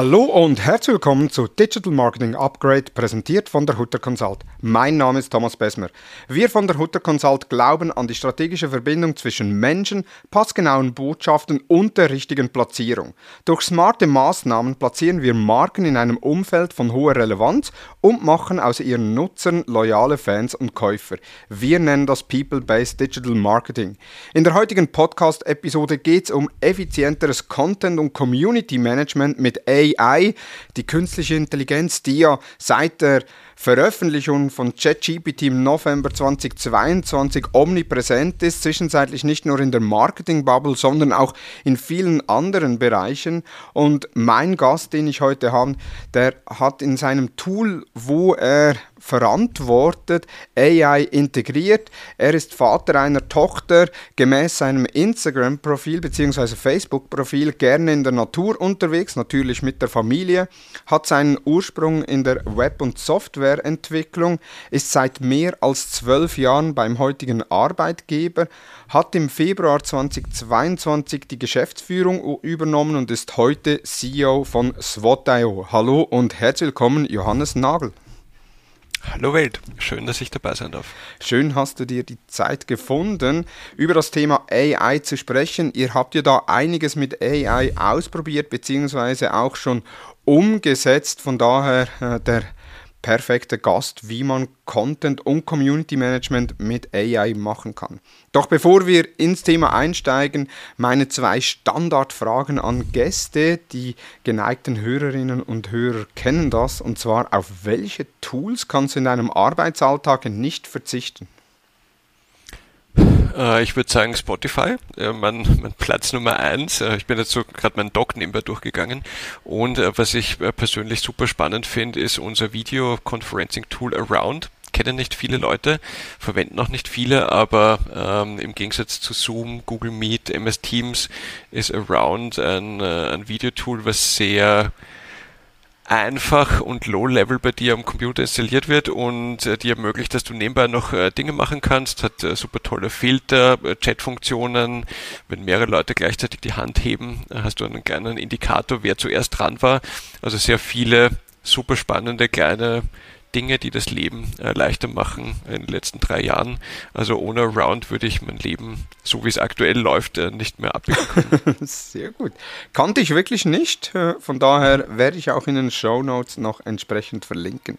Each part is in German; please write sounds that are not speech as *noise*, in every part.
Hallo und herzlich willkommen zu Digital Marketing Upgrade, präsentiert von der Hutter Consult. Mein Name ist Thomas Besmer. Wir von der Hutter Consult glauben an die strategische Verbindung zwischen Menschen, passgenauen Botschaften und der richtigen Platzierung. Durch smarte Maßnahmen platzieren wir Marken in einem Umfeld von hoher Relevanz und machen aus ihren Nutzern loyale Fans und Käufer. Wir nennen das People-Based Digital Marketing. In der heutigen Podcast-Episode geht es um effizienteres Content- und Community-Management mit AI AI, die künstliche Intelligenz, die ja seit der Veröffentlichung von ChatGPT im November 2022 omnipräsent ist, zwischenzeitlich nicht nur in der Marketing-Bubble, sondern auch in vielen anderen Bereichen. Und mein Gast, den ich heute habe, der hat in seinem Tool, wo er verantwortet, AI integriert. Er ist Vater einer Tochter, gemäß seinem Instagram-Profil bzw. Facebook-Profil gerne in der Natur unterwegs, natürlich mit der Familie, hat seinen Ursprung in der Web- und Softwareentwicklung, ist seit mehr als zwölf Jahren beim heutigen Arbeitgeber, hat im Februar 2022 die Geschäftsführung übernommen und ist heute CEO von SWOT.io. Hallo und herzlich willkommen, Johannes Nagel. Hallo Welt, schön, dass ich dabei sein darf. Schön hast du dir die Zeit gefunden, über das Thema AI zu sprechen. Ihr habt ja da einiges mit AI ausprobiert, beziehungsweise auch schon umgesetzt. Von daher äh, der perfekte Gast, wie man Content und Community Management mit AI machen kann. Doch bevor wir ins Thema einsteigen, meine zwei Standardfragen an Gäste. Die geneigten Hörerinnen und Hörer kennen das, und zwar auf welche Tools kannst du in deinem Arbeitsalltag nicht verzichten? Äh, ich würde sagen Spotify, äh, mein, mein Platz Nummer eins. Äh, ich bin jetzt so gerade meinen Doc nebenbei durchgegangen und was ich persönlich super spannend finde, ist unser Video-Conferencing-Tool Around kennen nicht viele Leute, verwenden auch nicht viele, aber ähm, im Gegensatz zu Zoom, Google Meet, MS Teams ist Around ein, ein Videotool, was sehr einfach und low-level bei dir am Computer installiert wird und äh, dir ermöglicht, dass du nebenbei noch äh, Dinge machen kannst, hat äh, super tolle Filter, äh, Chatfunktionen, wenn mehrere Leute gleichzeitig die Hand heben, äh, hast du einen kleinen Indikator, wer zuerst dran war. Also sehr viele super spannende kleine Dinge, die das Leben äh, leichter machen in den letzten drei Jahren. Also ohne Round würde ich mein Leben, so wie es aktuell läuft, äh, nicht mehr abwickeln können. *laughs* Sehr gut. Kannte ich wirklich nicht. Äh, von daher werde ich auch in den Show Notes noch entsprechend verlinken.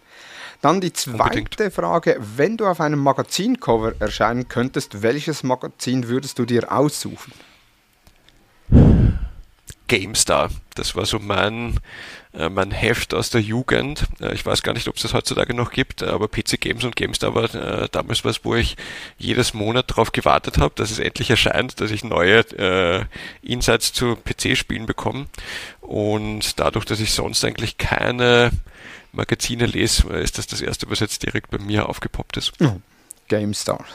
Dann die zweite Unbedingt. Frage. Wenn du auf einem Magazincover erscheinen könntest, welches Magazin würdest du dir aussuchen? GameStar. Das war so mein, äh, mein Heft aus der Jugend. Äh, ich weiß gar nicht, ob es das heutzutage noch gibt, aber PC Games und GameStar war äh, damals was, wo ich jedes Monat darauf gewartet habe, dass es endlich erscheint, dass ich neue Insights zu PC-Spielen bekomme. Und dadurch, dass ich sonst eigentlich keine Magazine lese, ist das das erste, was jetzt direkt bei mir aufgepoppt ist. Oh, GameStar.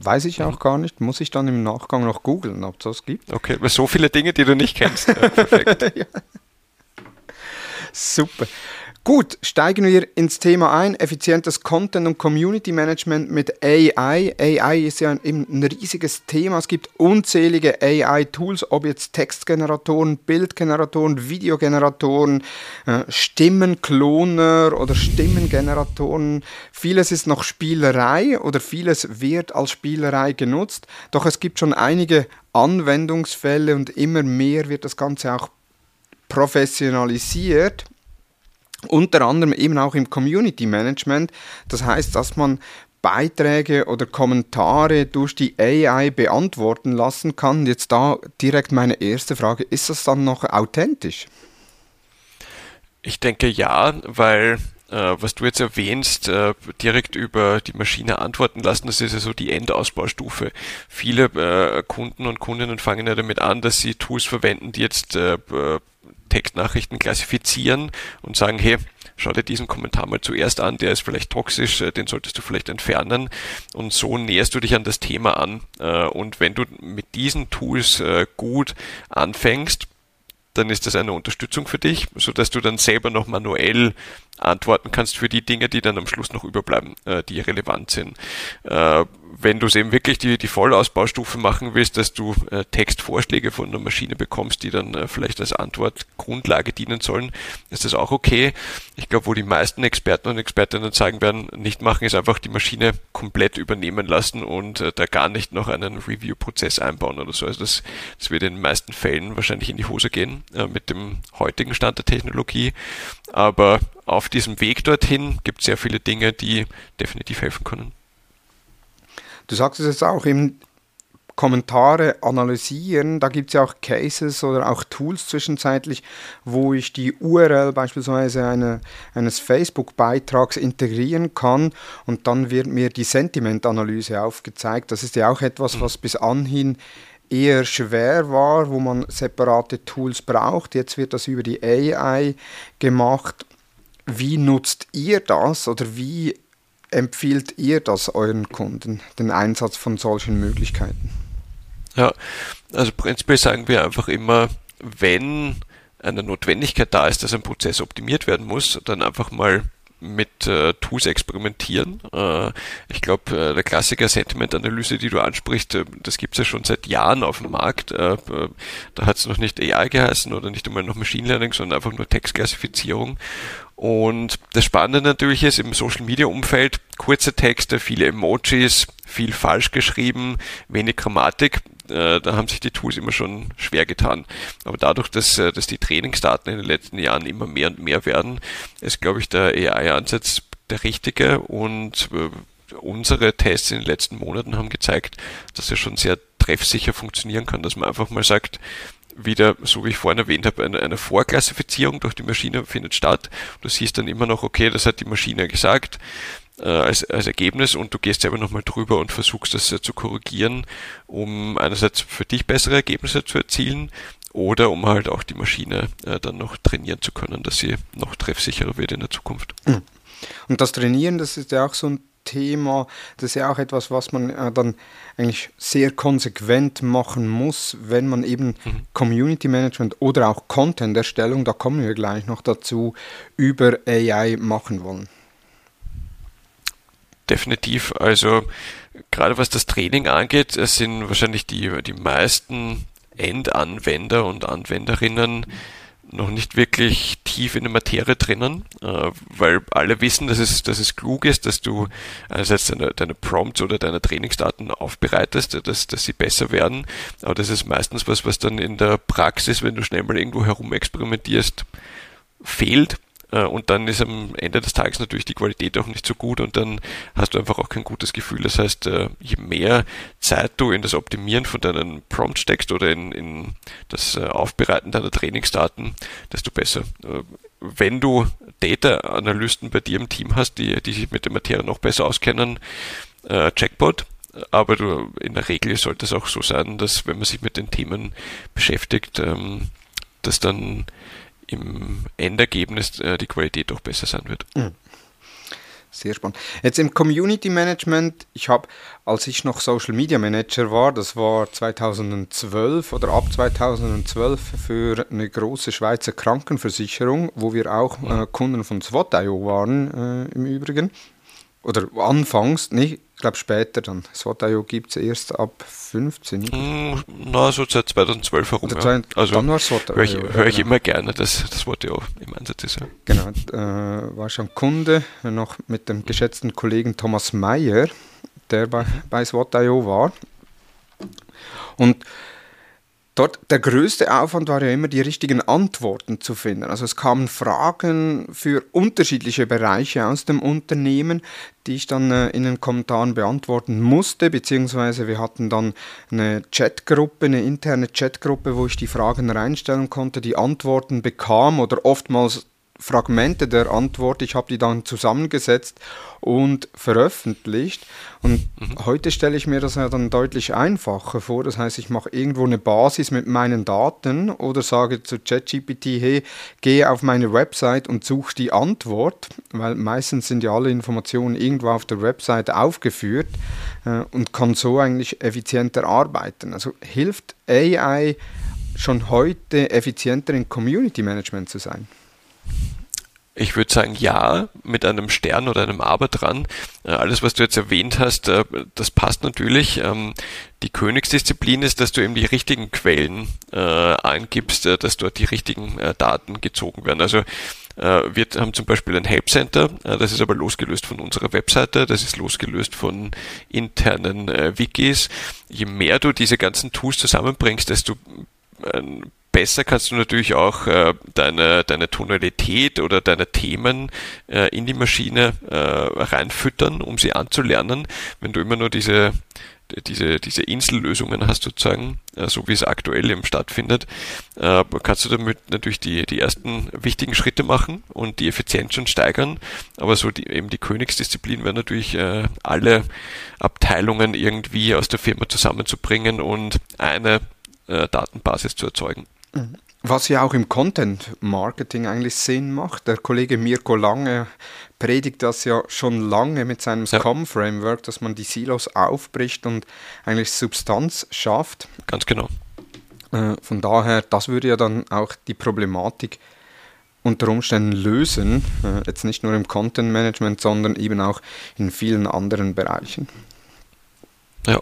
Weiß ich auch mhm. gar nicht. Muss ich dann im Nachgang noch googeln, ob es das gibt? Okay, aber so viele Dinge, die du nicht kennst. *laughs* Ja, perfekt. ja. Super. Gut, steigen wir ins Thema ein. Effizientes Content und Community Management mit AI. AI ist ja eben ein riesiges Thema. Es gibt unzählige AI-Tools, ob jetzt Textgeneratoren, Bildgeneratoren, Videogeneratoren, äh, Stimmenkloner oder Stimmengeneratoren. Vieles ist noch Spielerei oder vieles wird als Spielerei genutzt. Doch es gibt schon einige Anwendungsfälle und immer mehr wird das Ganze auch professionalisiert unter anderem eben auch im Community Management. Das heißt, dass man Beiträge oder Kommentare durch die AI beantworten lassen kann. Jetzt da direkt meine erste Frage, ist das dann noch authentisch? Ich denke ja, weil was du jetzt erwähnst, äh, direkt über die Maschine antworten lassen, das ist ja so die Endausbaustufe. Viele äh, Kunden und Kundinnen fangen ja damit an, dass sie Tools verwenden, die jetzt äh, Textnachrichten klassifizieren und sagen, hey, schau dir diesen Kommentar mal zuerst an, der ist vielleicht toxisch, äh, den solltest du vielleicht entfernen. Und so näherst du dich an das Thema an. Äh, und wenn du mit diesen Tools äh, gut anfängst, dann ist das eine Unterstützung für dich, sodass du dann selber noch manuell antworten kannst für die Dinge, die dann am Schluss noch überbleiben, äh, die relevant sind. Äh, wenn du es eben wirklich die, die Vollausbaustufe machen willst, dass du äh, Textvorschläge von der Maschine bekommst, die dann äh, vielleicht als Antwortgrundlage dienen sollen, ist das auch okay. Ich glaube, wo die meisten Experten und Expertinnen sagen werden, nicht machen, ist einfach die Maschine komplett übernehmen lassen und äh, da gar nicht noch einen Review-Prozess einbauen oder so. Also das, das wird in den meisten Fällen wahrscheinlich in die Hose gehen äh, mit dem heutigen Stand der Technologie. Aber auf diesem Weg dorthin gibt es sehr viele Dinge, die definitiv helfen können. Du sagst es jetzt auch, eben Kommentare analysieren, da gibt es ja auch Cases oder auch Tools zwischenzeitlich, wo ich die URL beispielsweise eine, eines Facebook-Beitrags integrieren kann und dann wird mir die Sentimentanalyse aufgezeigt. Das ist ja auch etwas, mhm. was bis anhin eher schwer war, wo man separate Tools braucht. Jetzt wird das über die AI gemacht. Wie nutzt ihr das oder wie empfiehlt ihr das euren Kunden, den Einsatz von solchen Möglichkeiten? Ja, also prinzipiell sagen wir einfach immer, wenn eine Notwendigkeit da ist, dass ein Prozess optimiert werden muss, dann einfach mal mit äh, Tools experimentieren. Äh, ich glaube, äh, der Klassiker Sentiment-Analyse, die du ansprichst, äh, das gibt es ja schon seit Jahren auf dem Markt. Äh, äh, da hat es noch nicht AI geheißen oder nicht einmal noch Machine Learning, sondern einfach nur Textklassifizierung. Und das Spannende natürlich ist im Social Media Umfeld kurze Texte, viele Emojis, viel falsch geschrieben, wenig Grammatik. Äh, da haben sich die Tools immer schon schwer getan. Aber dadurch, dass, äh, dass die Trainingsdaten in den letzten Jahren immer mehr und mehr werden, ist, glaube ich, der AI-Ansatz der richtige und äh, unsere Tests in den letzten Monaten haben gezeigt, dass er schon sehr treffsicher funktionieren kann, dass man einfach mal sagt, wieder, so wie ich vorhin erwähnt habe, eine, eine Vorklassifizierung durch die Maschine findet statt. Du siehst dann immer noch, okay, das hat die Maschine gesagt äh, als, als Ergebnis und du gehst selber nochmal drüber und versuchst das äh, zu korrigieren, um einerseits für dich bessere Ergebnisse zu erzielen oder um halt auch die Maschine äh, dann noch trainieren zu können, dass sie noch treffsicherer wird in der Zukunft. Hm. Und das Trainieren, das ist ja auch so ein Thema. Das ist ja auch etwas, was man äh, dann eigentlich sehr konsequent machen muss, wenn man eben mhm. Community Management oder auch Content-Erstellung, da kommen wir gleich noch dazu, über AI machen wollen. Definitiv. Also gerade was das Training angeht, sind wahrscheinlich die, die meisten Endanwender und Anwenderinnen noch nicht wirklich tief in der Materie drinnen, äh, weil alle wissen, dass es, dass es klug ist, dass du einerseits deine, deine Prompts oder deine Trainingsdaten aufbereitest, dass, dass sie besser werden. Aber das ist meistens was, was dann in der Praxis, wenn du schnell mal irgendwo herumexperimentierst, fehlt und dann ist am Ende des Tages natürlich die Qualität auch nicht so gut und dann hast du einfach auch kein gutes Gefühl. Das heißt, äh, je mehr Zeit du in das Optimieren von deinen Prompts steckst oder in, in das äh, Aufbereiten deiner Trainingsdaten, desto besser. Wenn du Data-Analysten bei dir im Team hast, die, die sich mit der Materie noch besser auskennen, äh, Checkpot. Aber du, in der Regel sollte es auch so sein, dass wenn man sich mit den Themen beschäftigt, ähm, dass dann im Endergebnis äh, die Qualität doch besser sein wird. Mhm. Sehr spannend. Jetzt im Community Management, ich habe, als ich noch Social Media Manager war, das war 2012 oder ab 2012 für eine große Schweizer Krankenversicherung, wo wir auch äh, Kunden von SWOT.io waren äh, im Übrigen. Oder anfangs, nicht, ich glaube später dann. SWOT.io gibt es erst ab 15. Mm, na, so seit 2012 herum. Ja. Also dann war SWOT.io. Höre ich, hör ich genau. immer gerne, dass das SWOT.io im Einsatz ist. Ja. Genau, äh, war schon Kunde, noch mit dem geschätzten Kollegen Thomas Meyer, der bei, bei SWOT.io war. Und Dort der größte Aufwand war ja immer, die richtigen Antworten zu finden. Also es kamen Fragen für unterschiedliche Bereiche aus dem Unternehmen, die ich dann äh, in den Kommentaren beantworten musste, beziehungsweise wir hatten dann eine Chatgruppe, eine interne Chatgruppe, wo ich die Fragen reinstellen konnte, die Antworten bekam oder oftmals Fragmente der Antwort. Ich habe die dann zusammengesetzt und veröffentlicht. Und mhm. heute stelle ich mir das ja dann deutlich einfacher vor. Das heißt, ich mache irgendwo eine Basis mit meinen Daten oder sage zu ChatGPT, hey, gehe auf meine Website und suche die Antwort, weil meistens sind ja alle Informationen irgendwo auf der Website aufgeführt äh, und kann so eigentlich effizienter arbeiten. Also hilft AI schon heute effizienter in Community Management zu sein? Ich würde sagen, ja, mit einem Stern oder einem Aber dran. Äh, alles, was du jetzt erwähnt hast, äh, das passt natürlich. Ähm, die Königsdisziplin ist, dass du eben die richtigen Quellen äh, eingibst, dass dort die richtigen Daten gezogen werden. Also wir haben zum Beispiel ein Help Center, das ist aber losgelöst von unserer Webseite, das ist losgelöst von internen Wikis. Je mehr du diese ganzen Tools zusammenbringst, desto besser kannst du natürlich auch äh, deine, deine Tonalität oder deine Themen äh, in die Maschine äh, reinfüttern, um sie anzulernen. Wenn du immer nur diese, diese, diese Insellösungen hast sozusagen, äh, so wie es aktuell eben stattfindet, äh, kannst du damit natürlich die, die ersten wichtigen Schritte machen und die Effizienz schon steigern. Aber so die, eben die Königsdisziplin wäre natürlich äh, alle Abteilungen irgendwie aus der Firma zusammenzubringen und eine Datenbasis zu erzeugen. Was ja auch im Content Marketing eigentlich Sinn macht. Der Kollege Mirko Lange predigt das ja schon lange mit seinem ja. Scrum-Framework, dass man die Silos aufbricht und eigentlich Substanz schafft. Ganz genau. Äh, von daher, das würde ja dann auch die Problematik unter Umständen lösen, äh, jetzt nicht nur im Content Management, sondern eben auch in vielen anderen Bereichen. Ja.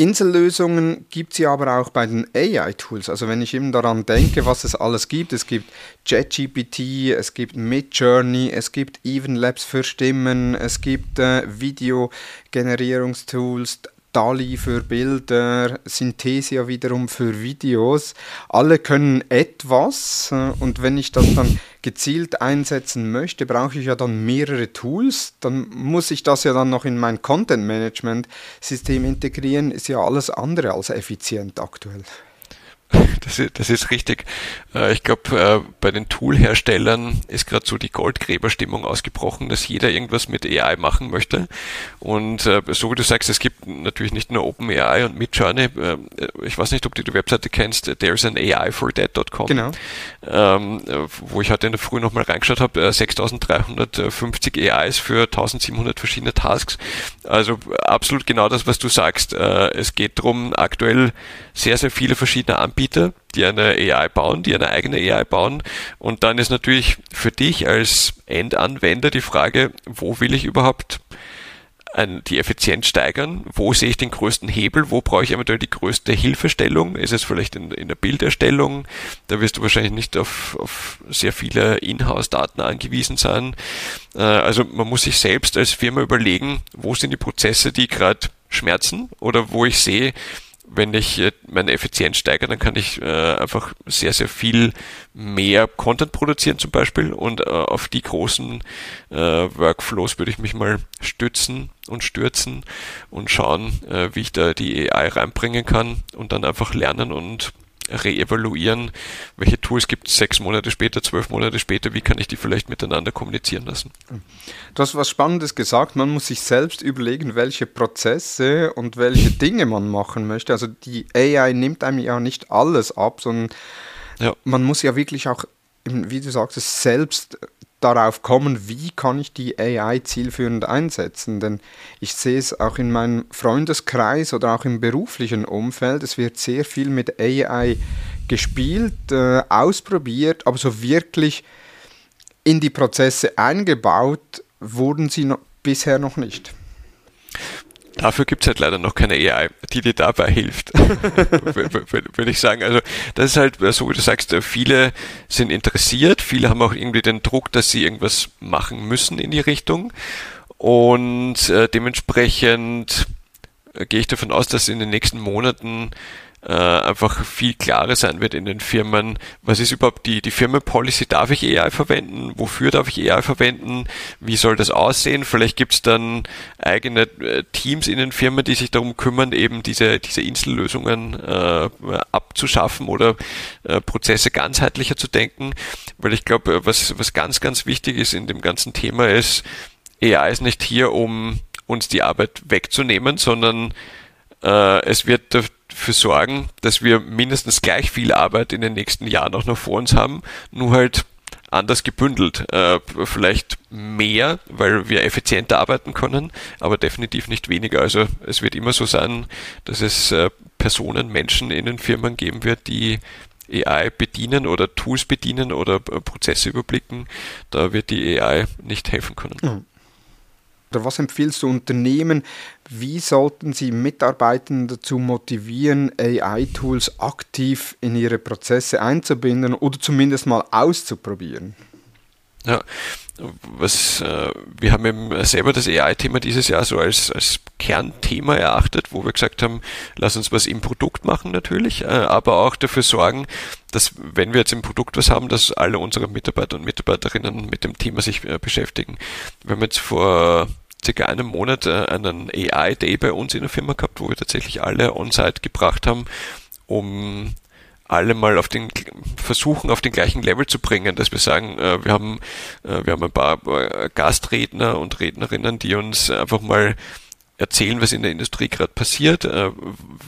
Insellösungen gibt es ja aber auch bei den AI-Tools. Also wenn ich eben daran denke, was es alles gibt, es gibt ChatGPT, es gibt Midjourney, es gibt Evenlabs für Stimmen, es gibt äh, Videogenerierungstools, DALI für Bilder, Synthesia wiederum für Videos. Alle können etwas äh, und wenn ich das dann gezielt einsetzen möchte, brauche ich ja dann mehrere Tools. Dann muss ich das ja dann noch in mein Content Management System integrieren. Ist ja alles andere als effizient aktuell. *laughs* Das ist, das ist richtig. Äh, ich glaube, äh, bei den Tool-Herstellern ist gerade so die Goldgräberstimmung ausgebrochen, dass jeder irgendwas mit AI machen möchte. Und äh, so wie du sagst, es gibt natürlich nicht nur OpenAI und Midjourney. Ich weiß nicht, ob du die Webseite kennst, there's an AI for that.com. Genau. Ähm, wo ich heute in der Früh nochmal reingeschaut habe, 6350 AIs für 1700 verschiedene Tasks. Also absolut genau das, was du sagst. Es geht darum, aktuell sehr, sehr viele verschiedene Anbieter, die eine AI bauen, die eine eigene AI bauen. Und dann ist natürlich für dich als Endanwender die Frage, wo will ich überhaupt die Effizienz steigern? Wo sehe ich den größten Hebel? Wo brauche ich eventuell die größte Hilfestellung? Ist es vielleicht in, in der Bilderstellung? Da wirst du wahrscheinlich nicht auf, auf sehr viele Inhouse-Daten angewiesen sein. Äh, also man muss sich selbst als Firma überlegen, wo sind die Prozesse, die gerade schmerzen oder wo ich sehe, wenn ich äh, meine Effizienz steigere, dann kann ich äh, einfach sehr, sehr viel mehr Content produzieren zum Beispiel und äh, auf die großen äh, Workflows würde ich mich mal stützen und stürzen und schauen, äh, wie ich da die AI reinbringen kann und dann einfach lernen und reevaluieren, welche Tools gibt es sechs Monate später, zwölf Monate später, wie kann ich die vielleicht miteinander kommunizieren lassen. Du hast was Spannendes gesagt, man muss sich selbst überlegen, welche Prozesse und welche Dinge man machen möchte. Also die AI nimmt einem ja nicht alles ab, sondern ja. man muss ja wirklich auch, wie du sagst, selbst darauf kommen, wie kann ich die AI zielführend einsetzen. Denn ich sehe es auch in meinem Freundeskreis oder auch im beruflichen Umfeld, es wird sehr viel mit AI gespielt, äh, ausprobiert, aber so wirklich in die Prozesse eingebaut wurden sie noch, bisher noch nicht. Dafür gibt es halt leider noch keine AI, die dir dabei hilft, *laughs* würde ich sagen. Also das ist halt so, wie du sagst, viele sind interessiert, viele haben auch irgendwie den Druck, dass sie irgendwas machen müssen in die Richtung. Und äh, dementsprechend äh, gehe ich davon aus, dass in den nächsten Monaten äh, einfach viel klarer sein wird in den Firmen. Was ist überhaupt die, die Firmenpolicy? Darf ich AI verwenden? Wofür darf ich AI verwenden? Wie soll das aussehen? Vielleicht gibt es dann eigene äh, Teams in den Firmen, die sich darum kümmern, eben diese, diese Insellösungen äh, abzuschaffen oder äh, Prozesse ganzheitlicher zu denken. Weil ich glaube, was, was ganz, ganz wichtig ist in dem ganzen Thema ist, AI ist nicht hier, um uns die Arbeit wegzunehmen, sondern äh, es wird dafür sorgen, dass wir mindestens gleich viel Arbeit in den nächsten Jahren auch noch vor uns haben, nur halt anders gebündelt. Äh, vielleicht mehr, weil wir effizienter arbeiten können, aber definitiv nicht weniger. Also es wird immer so sein, dass es äh, Personen, Menschen in den Firmen geben wird, die AI bedienen oder Tools bedienen oder äh, Prozesse überblicken. Da wird die AI nicht helfen können. Mhm. Oder was empfiehlst du Unternehmen? Wie sollten sie Mitarbeitende dazu motivieren, AI-Tools aktiv in ihre Prozesse einzubinden oder zumindest mal auszuprobieren? Ja, was, äh, wir haben eben selber das AI-Thema dieses Jahr so als, als Kernthema erachtet, wo wir gesagt haben, lass uns was im Produkt machen natürlich, äh, aber auch dafür sorgen, dass wenn wir jetzt im Produkt was haben, dass alle unsere Mitarbeiter und Mitarbeiterinnen mit dem Thema sich äh, beschäftigen. Wir haben jetzt vor circa einem Monat äh, einen AI-Day bei uns in der Firma gehabt, wo wir tatsächlich alle on-site gebracht haben, um alle mal auf den versuchen auf den gleichen Level zu bringen, dass wir sagen, äh, wir haben äh, wir haben ein paar Gastredner und Rednerinnen, die uns einfach mal erzählen, was in der Industrie gerade passiert,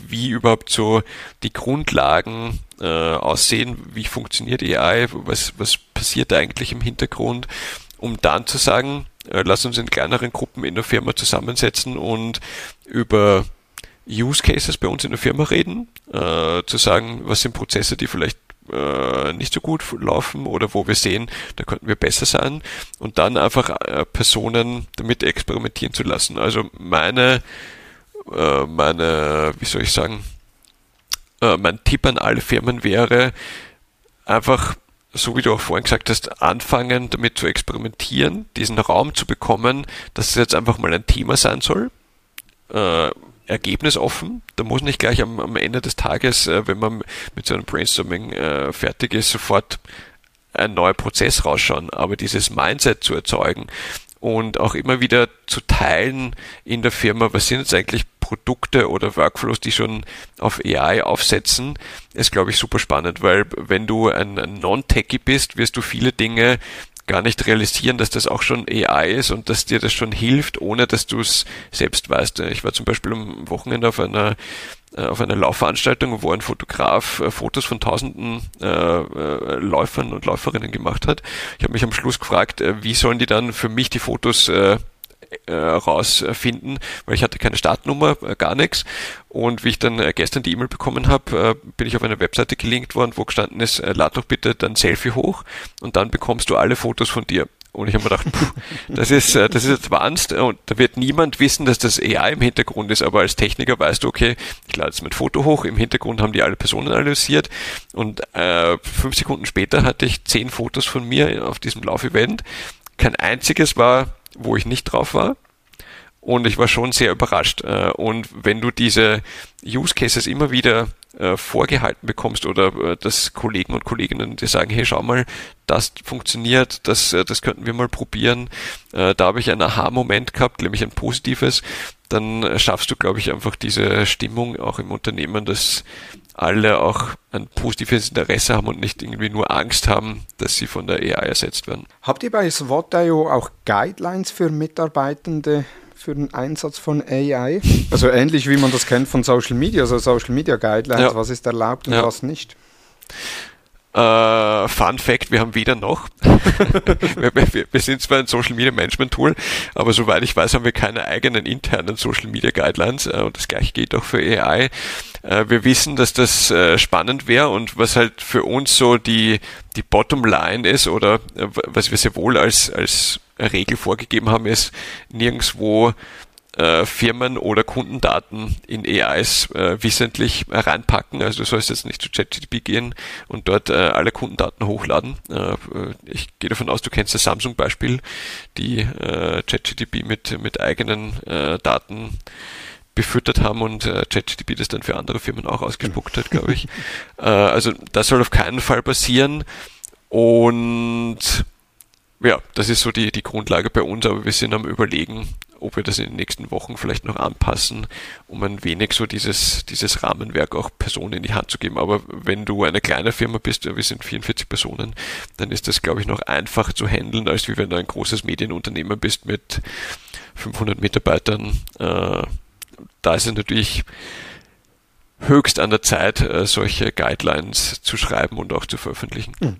wie überhaupt so die Grundlagen aussehen, wie funktioniert AI, was was passiert eigentlich im Hintergrund, um dann zu sagen, lass uns in kleineren Gruppen in der Firma zusammensetzen und über Use Cases bei uns in der Firma reden, äh, zu sagen, was sind Prozesse, die vielleicht äh, nicht so gut laufen oder wo wir sehen, da könnten wir besser sein und dann einfach äh, Personen damit experimentieren zu lassen. Also meine, äh, meine, wie soll ich sagen, äh, mein Tipp an alle Firmen wäre, einfach so wie du auch vorhin gesagt hast, anfangen damit zu experimentieren, diesen Raum zu bekommen, dass es jetzt einfach mal ein Thema sein soll. Äh, Ergebnis. Da muss nicht gleich am, am Ende des Tages, äh, wenn man mit so einem Brainstorming äh, fertig ist, sofort ein neuer Prozess rausschauen. Aber dieses Mindset zu erzeugen und auch immer wieder zu teilen in der Firma, was sind jetzt eigentlich Produkte oder Workflows, die schon auf AI aufsetzen, ist, glaube ich, super spannend, weil wenn du ein, Non-Techie bist, wirst du viele Dinge gar nicht realisieren, dass das auch schon AI ist und dass dir das schon hilft, ohne dass du es selbst weißt. Ich war zum Beispiel am Wochenende auf einer äh, auf einer Laufveranstaltung, wo ein Fotograf äh, Fotos von tausenden äh, äh, Läufern und Läuferinnen gemacht hat. Ich habe mich am Schluss gefragt, wie sollen die dann für mich die Fotos äh, äh, rausfinden, weil ich hatte keine Startnummer, äh, gar nichts. Und wie ich dann äh, gestern die E-Mail bekommen habe, äh, bin ich auf eine Webseite gelinkt worden, wo gestanden ist, äh, lad doch bitte dein Selfie hoch und dann bekommst du alle Fotos von dir. Und ich habe mir gedacht, puh, das ist, äh, das ist advanced und da wird niemand wissen, dass das AI im Hintergrund ist, aber als Techniker weißt du, okay, ich lade jetzt mein Foto hoch, im Hintergrund haben die alle Personen analysiert und äh, fünf Sekunden später hatte ich zehn Fotos von mir auf diesem Laufevent. Kein einziges war, wo ich nicht drauf war. Und ich war schon sehr überrascht. Äh, und wenn du diese Use Cases immer wieder äh, vorgehalten bekommst oder äh, dass Kollegen und Kolleginnen dir sagen, hey, schau mal, das funktioniert, das, das könnten wir mal probieren. Da habe ich einen Aha-Moment gehabt, nämlich ein positives. Dann schaffst du, glaube ich, einfach diese Stimmung auch im Unternehmen, dass alle auch ein positives Interesse haben und nicht irgendwie nur Angst haben, dass sie von der AI ersetzt werden. Habt ihr bei SWOT.io auch Guidelines für Mitarbeitende für den Einsatz von AI? Also ähnlich wie man das kennt von Social Media, also Social Media Guidelines, ja. was ist erlaubt und ja. was nicht? Uh, Fun Fact, wir haben weder noch. *laughs* wir, wir, wir, sind zwar ein Social Media Management Tool, aber soweit ich weiß, haben wir keine eigenen internen Social Media Guidelines uh, und das gleiche geht auch für AI. Uh, wir wissen, dass das spannend wäre und was halt für uns so die, die Bottom Line ist oder was wir sehr wohl als, als Regel vorgegeben haben, ist nirgendwo äh, Firmen oder Kundendaten in AIs äh, wissentlich reinpacken. Also du sollst jetzt nicht zu ChatGPT gehen und dort äh, alle Kundendaten hochladen. Äh, ich gehe davon aus, du kennst das Samsung-Beispiel, die äh, ChatGPT mit, mit eigenen äh, Daten befüttert haben und äh, ChatGPT das dann für andere Firmen auch ausgespuckt hat, glaube ich. *laughs* äh, also das soll auf keinen Fall passieren. Und ja, das ist so die, die Grundlage bei uns, aber wir sind am überlegen, ob wir das in den nächsten Wochen vielleicht noch anpassen, um ein wenig so dieses, dieses Rahmenwerk auch Personen in die Hand zu geben. Aber wenn du eine kleine Firma bist, wir sind 44 Personen, dann ist das, glaube ich, noch einfach zu handeln, als wie wenn du ein großes Medienunternehmen bist mit 500 Mitarbeitern. Äh, da ist es natürlich höchst an der Zeit, äh, solche Guidelines zu schreiben und auch zu veröffentlichen. Mhm.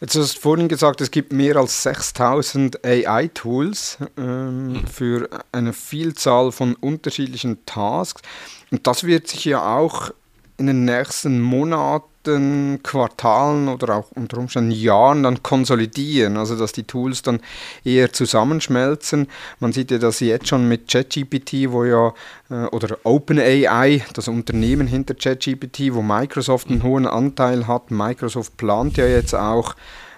Jetzt hast du vorhin gesagt, es gibt mehr als 6000 AI-Tools ähm, mhm. für eine Vielzahl von unterschiedlichen Tasks. Und das wird sich ja auch in den nächsten Monaten, Quartalen oder auch unter Umständen Jahren dann konsolidieren, also dass die Tools dann eher zusammenschmelzen. Man sieht ja das jetzt schon mit ChatGPT, wo ja äh, oder OpenAI, das Unternehmen hinter ChatGPT, wo Microsoft einen hohen Anteil hat. Microsoft plant ja jetzt auch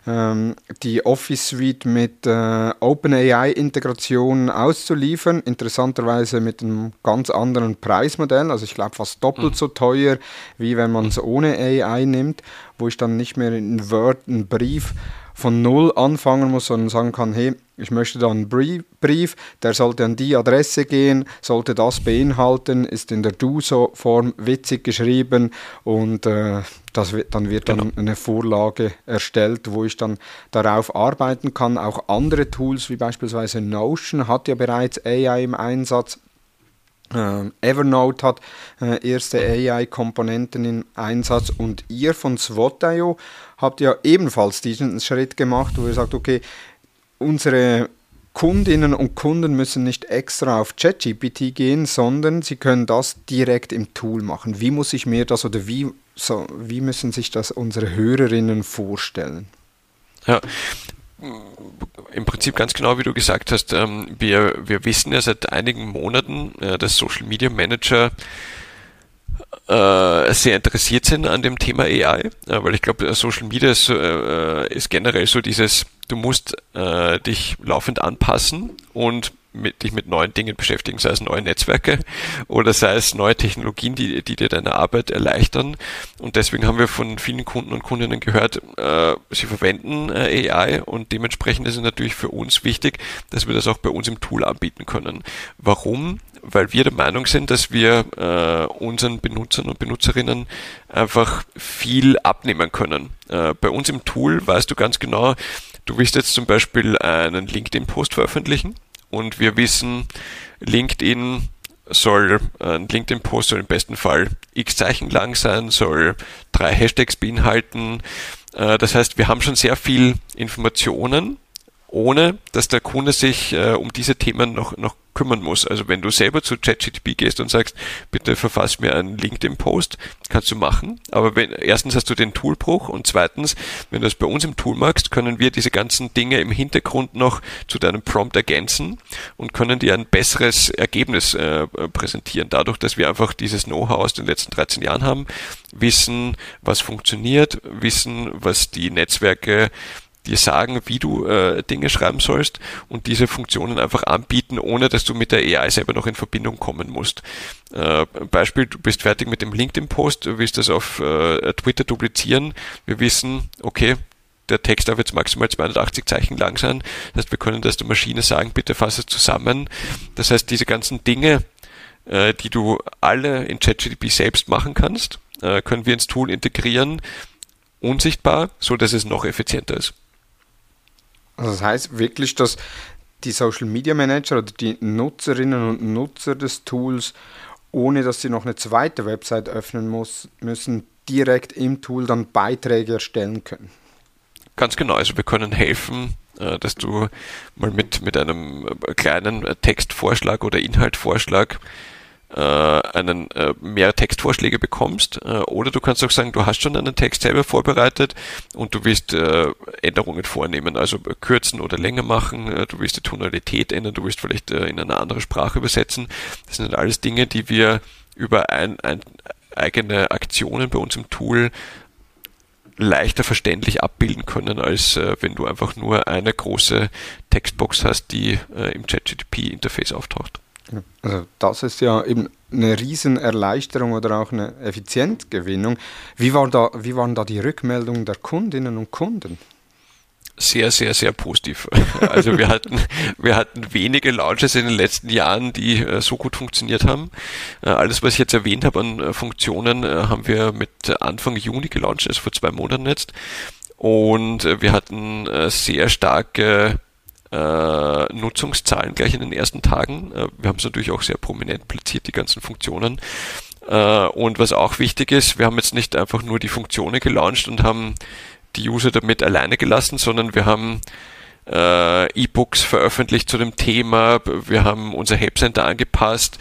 ähm, die Office Suite mit äh, OpenAI-Integration auszuliefern. Interessanterweise mit einem ganz anderen Preismodell, also ich glaube fast doppelt mhm. so teuer, wie wenn man es ohne AI nimmt, wo ich dann nicht mehr in Word einen Brief von Null anfangen muss, sondern sagen kann, hey, ich möchte da einen Brief, der sollte an die Adresse gehen, sollte das beinhalten, ist in der Do-Form witzig geschrieben und äh, das wird, dann wird genau. dann eine Vorlage erstellt, wo ich dann darauf arbeiten kann. Auch andere Tools wie beispielsweise Notion hat ja bereits AI im Einsatz. Uh, Evernote hat uh, erste AI-Komponenten im Einsatz und ihr von SWOT.io habt ja ebenfalls diesen Schritt gemacht, wo ihr sagt, okay, unsere Kundinnen und Kunden müssen nicht extra auf ChatGPT gehen, sondern sie können das direkt im Tool machen. Wie muss ich mir das oder wie, so, wie müssen sich das unsere Hörerinnen vorstellen? Ja, im Prinzip ganz genau, wie du gesagt hast. Ähm, wir, wir wissen ja seit einigen Monaten, äh, dass Social Media Manager sehr interessiert sind an dem Thema AI, weil ich glaube, Social Media ist, äh, ist generell so dieses, du musst äh, dich laufend anpassen und mit, dich mit neuen Dingen beschäftigen, sei es neue Netzwerke oder sei es neue Technologien, die, die dir deine Arbeit erleichtern. Und deswegen haben wir von vielen Kunden und Kundinnen gehört, äh, sie verwenden äh, AI und dementsprechend ist es natürlich für uns wichtig, dass wir das auch bei uns im Tool anbieten können. Warum? weil wir der Meinung sind, dass wir äh, unseren Benutzern und Benutzerinnen einfach viel abnehmen können. Äh, bei uns im Tool weißt du ganz genau, du willst jetzt zum Beispiel einen LinkedIn-Post veröffentlichen und wir wissen, LinkedIn soll ein LinkedIn-Post soll im besten Fall x Zeichen lang sein, soll drei Hashtags beinhalten. Äh, das heißt, wir haben schon sehr viel Informationen, ohne dass der Kunde sich äh, um diese Themen noch, noch kümmern muss. Also wenn du selber zu ChatGPT gehst und sagst, bitte verfass mir einen LinkedIn-Post, kannst du machen. Aber wenn, erstens hast du den Toolbruch und zweitens, wenn du es bei uns im Tool magst, können wir diese ganzen Dinge im Hintergrund noch zu deinem Prompt ergänzen und können dir ein besseres Ergebnis äh, präsentieren. Dadurch, dass wir einfach dieses Know-how aus den letzten 13 Jahren haben, wissen, was funktioniert, wissen, was die Netzwerke dir sagen, wie du äh, Dinge schreiben sollst und diese Funktionen einfach anbieten, ohne dass du mit der AI selber noch in Verbindung kommen musst. Äh, Beispiel, du bist fertig mit dem LinkedIn-Post, du willst das auf äh, Twitter duplizieren. Wir wissen, okay, der Text darf jetzt maximal 280 Zeichen lang sein. Das heißt, wir können das der Maschine sagen, bitte fasse es zusammen. Das heißt, diese ganzen Dinge, äh, die du alle in ChatGPT selbst machen kannst, äh, können wir ins Tool integrieren, unsichtbar, so dass es noch effizienter ist. Also das heißt wirklich, dass die Social Media Manager oder die Nutzerinnen und Nutzer des Tools, ohne dass sie noch eine zweite Website öffnen muss, müssen direkt im Tool dann Beiträge erstellen können. Ganz genau, also wir können helfen, äh, dass du mal mit, mit einem äh, kleinen Textvorschlag oder Inhaltvorschlag äh, einen äh, mehr Textvorschläge bekommst äh, oder du kannst auch sagen, du hast schon einen Text selber vorbereitet und du willst äh, Änderungen vornehmen, also kürzen oder länger machen, äh, du willst die Tonalität ändern, du willst vielleicht äh, in eine andere Sprache übersetzen. Das sind alles Dinge, die wir über ein, ein eigene Aktionen bei uns im Tool leichter verständlich abbilden können, als äh, wenn du einfach nur eine große Textbox hast, die äh, im ChatGPT-Interface auftaucht. Also das ist ja eben eine Riesenerleichterung oder auch eine Effizienzgewinnung. Wie, war da, wie waren da die Rückmeldungen der Kundinnen und Kunden? sehr, sehr, sehr positiv. *laughs* Also wir hatten, wir hatten wenige Launches in den letzten Jahren, die äh, so gut funktioniert haben. Äh, alles, was ich jetzt erwähnt habe an äh, Funktionen, haben wir mit Anfang Juni gelauncht, also vor zwei Monaten jetzt. Und wir hatten sehr starke äh, Nutzungszahlen gleich in den ersten Tagen. Äh, wir haben es natürlich auch sehr prominent platziert, die ganzen Funktionen. Äh, und was auch wichtig ist, wir haben jetzt nicht einfach nur die Funktionen gelauncht und haben die User damit alleine gelassen, sondern wir haben äh, E-Books veröffentlicht zu dem Thema, wir haben unser Help Center angepasst,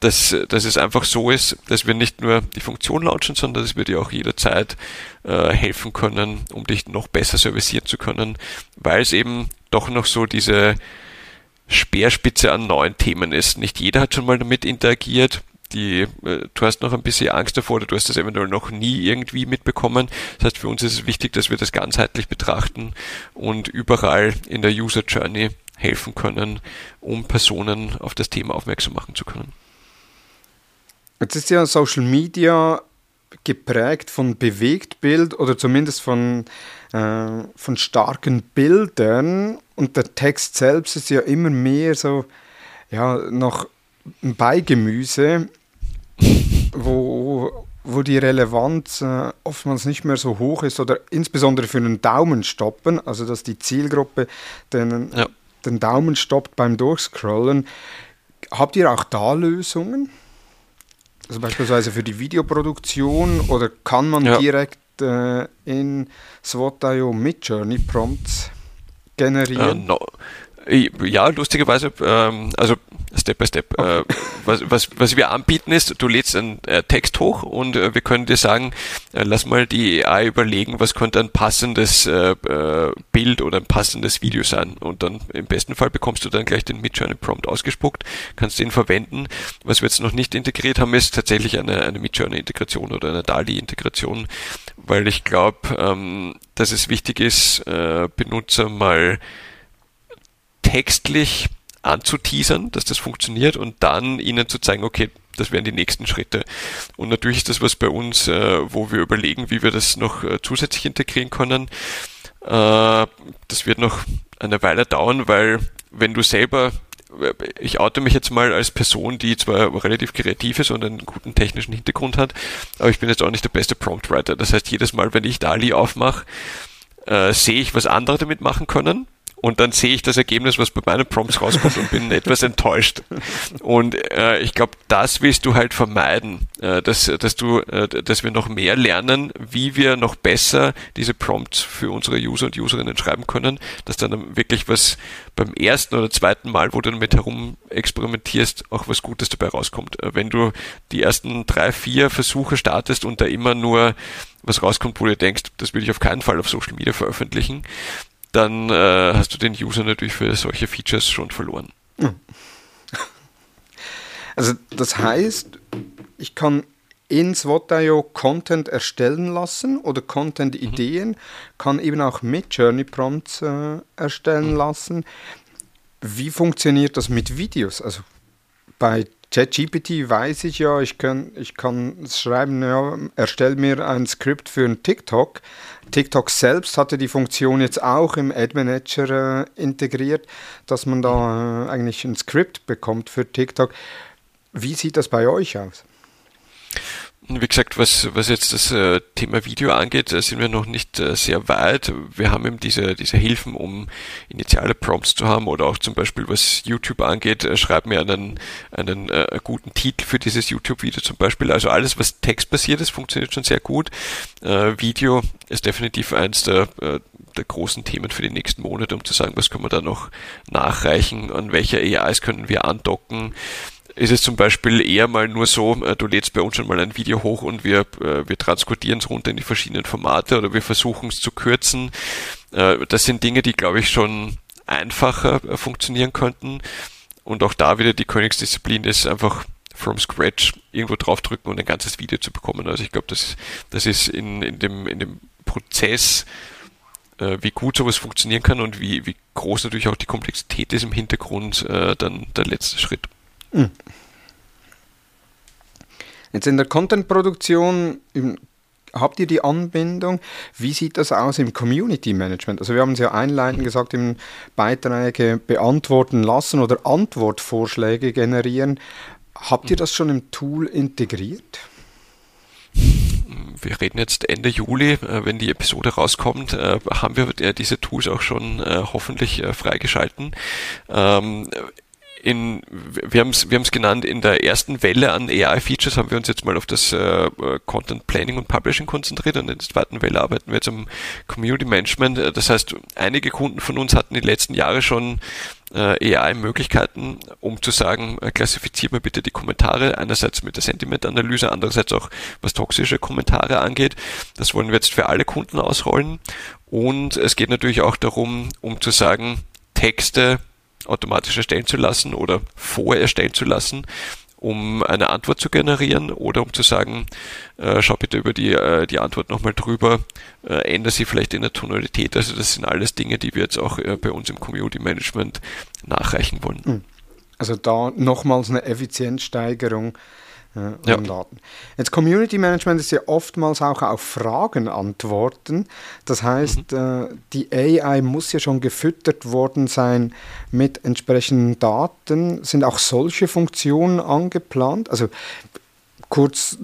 dass, dass es einfach so ist, dass wir nicht nur die Funktion launchen, sondern dass wir dir auch jederzeit äh, helfen können, um dich noch besser servicieren zu können, weil es eben doch noch so diese Speerspitze an neuen Themen ist. Nicht jeder hat schon mal damit interagiert. Die, äh, du hast noch ein bisschen Angst davor oder du hast das eventuell noch nie irgendwie mitbekommen. Das heißt, für uns ist es wichtig, dass wir das ganzheitlich betrachten und überall in der User Journey helfen können, um Personen auf das Thema aufmerksam machen zu können. Jetzt ist ja Social Media geprägt von Bewegtbild oder zumindest von, äh, von starken Bildern und der Text selbst ist ja immer mehr so, ja, noch ein Beigemüse, *laughs* wo, wo die Relevanz äh, oftmals nicht mehr so hoch ist oder insbesondere für einen Daumen stoppen, also dass die Zielgruppe den, ja. den Daumen stoppt beim Durchscrollen. Habt ihr auch da Lösungen? Also beispielsweise für die Videoproduktion oder kann man ja. direkt äh, in mit Journey Prompts generieren? Uh, no. Ja, lustigerweise, ähm, also Step by Step. Okay. Äh, was, was, was wir anbieten ist, du lädst einen äh, Text hoch und äh, wir können dir sagen, äh, lass mal die AI überlegen, was könnte ein passendes äh, äh, Bild oder ein passendes Video sein. Und dann im besten Fall bekommst du dann gleich den Midjourney Prompt ausgespuckt, kannst den verwenden. Was wir jetzt noch nicht integriert haben, ist tatsächlich eine, eine Midjourney Integration oder eine DALI Integration, weil ich glaube, ähm, dass es wichtig ist, äh, Benutzer mal textlich anzuteasern, dass das funktioniert und dann ihnen zu zeigen, okay, das wären die nächsten Schritte. Und natürlich ist das was bei uns, äh, wo wir überlegen, wie wir das noch äh, zusätzlich integrieren können. Äh, das wird noch eine Weile dauern, weil wenn du selber ich oute mich jetzt mal als Person, die zwar relativ kreativ ist und einen guten technischen Hintergrund hat, aber ich bin jetzt auch nicht der beste Promptwriter. Das heißt, jedes Mal, wenn ich DALI aufmache, äh, sehe ich, was andere damit machen können und dann sehe ich das Ergebnis, was bei meinen Prompts rauskommt und bin etwas enttäuscht. Und äh, ich glaube, das willst du halt vermeiden, äh, dass, dass du, äh, dass wir noch mehr lernen, wie wir noch besser diese Prompts für unsere User und Userinnen schreiben können, dass dann wirklich was beim ersten oder zweiten Mal, wo du damit herum experimentierst, auch was Gutes dabei rauskommt. Äh, wenn du die ersten drei, vier Versuche startest und da immer nur was rauskommt, wo du denkst, das will ich auf keinen Fall auf Social Media veröffentlichen, dann äh, hast du den User natürlich für solche Features schon verloren. Also das heißt, ich kann in SWOT.io Content erstellen lassen oder Content-Ideen, mhm. kann eben auch mit Journey Prompts äh, erstellen mhm. lassen. Wie funktioniert das mit Videos? Also bei ChatGPT weiß ich ja, ich kann, ich kann schreiben, ja, erstell mir ein Skript für ein TikTok. TikTok selbst hatte die Funktion jetzt auch im Ad Manager äh, integriert, dass man da äh, eigentlich ein Skript bekommt für TikTok. Wie sieht das bei euch aus? Wie gesagt, was, was jetzt das äh, Thema Video angeht, äh, sind wir noch nicht äh, sehr weit. Wir haben eben diese, diese Hilfen, um initiale Prompts zu haben oder auch zum Beispiel, was YouTube angeht, schreib mir einen, einen guten Titel für dieses YouTube-Video zum Beispiel. Also alles, was textbasiert ist, funktioniert schon sehr gut. Video ist definitiv eins der, der großen Themen für die nächsten Monate, um zu sagen, was können wir da noch nachreichen, an welcher AIs können wir andocken ist es zum Beispiel eher mal nur so, äh, du lädst bei uns schon mal ein Video hoch und wir, äh, wir transkodieren es runter in die verschiedenen Formate oder wir versuchen es zu kürzen. Äh, das sind Dinge, die, glaube ich, schon einfacher funktionieren könnten. Und auch da wieder die Königsdisziplin ist einfach from scratch irgendwo draufdrücken und ein ganzes Video zu bekommen. Also ich glaube, das, das ist in, in, dem, in dem Prozess, wie gut sowas funktionieren kann und wie, wie groß natürlich auch die Komplexität ist im Hintergrund, dann der letzte Schritt. Hm. Jetzt in der Content-Produktion habt ihr die Anbindung? Wie sieht das aus im Community Management? Also wir haben es ja einleitend gesagt, im Beiträge beantworten lassen oder Antwortvorschläge generieren. Habt ihr das schon im Tool integriert? wir reden jetzt Ende Juli, äh, wenn die Episode rauskommt, äh, haben wir diese Tools auch schon äh, hoffentlich freigeschalten. In, wir haben es wir genannt, in der ersten Welle an AI-Features haben wir uns jetzt mal auf das äh, Content Planning und Publishing konzentriert und in der zweiten Welle arbeiten wir jetzt am Community Management. Das heißt, einige Kunden von uns hatten die letzten Jahre schon äh, AI-Möglichkeiten, um zu sagen, äh, klassifiziert mir bitte die Kommentare, einerseits mit der Sentiment-Analyse, andererseits auch was toxische Kommentare angeht. Das wollen wir jetzt für alle Kunden ausrollen. Und es geht natürlich auch darum, um zu sagen, Texte automatisch erstellen zu lassen oder vorerstellen zu lassen, um eine Antwort zu generieren oder um zu sagen, äh, schau bitte über die, äh, die Antwort nochmal drüber, äh, ändere sie vielleicht in der Tonalität. Also das sind alles Dinge, die wir jetzt auch äh, bei uns im Community Management nachreichen wollen. Hm. Also da nochmals eine Effizienzsteigerung äh, ja. Daten. Jetzt Community Management ist ja oftmals auch auf Fragen antworten. Das heißt, mhm. äh, die AI muss ja schon gefüttert worden sein mit entsprechenden Daten. Sind auch solche Funktionen angeplant? Also kurz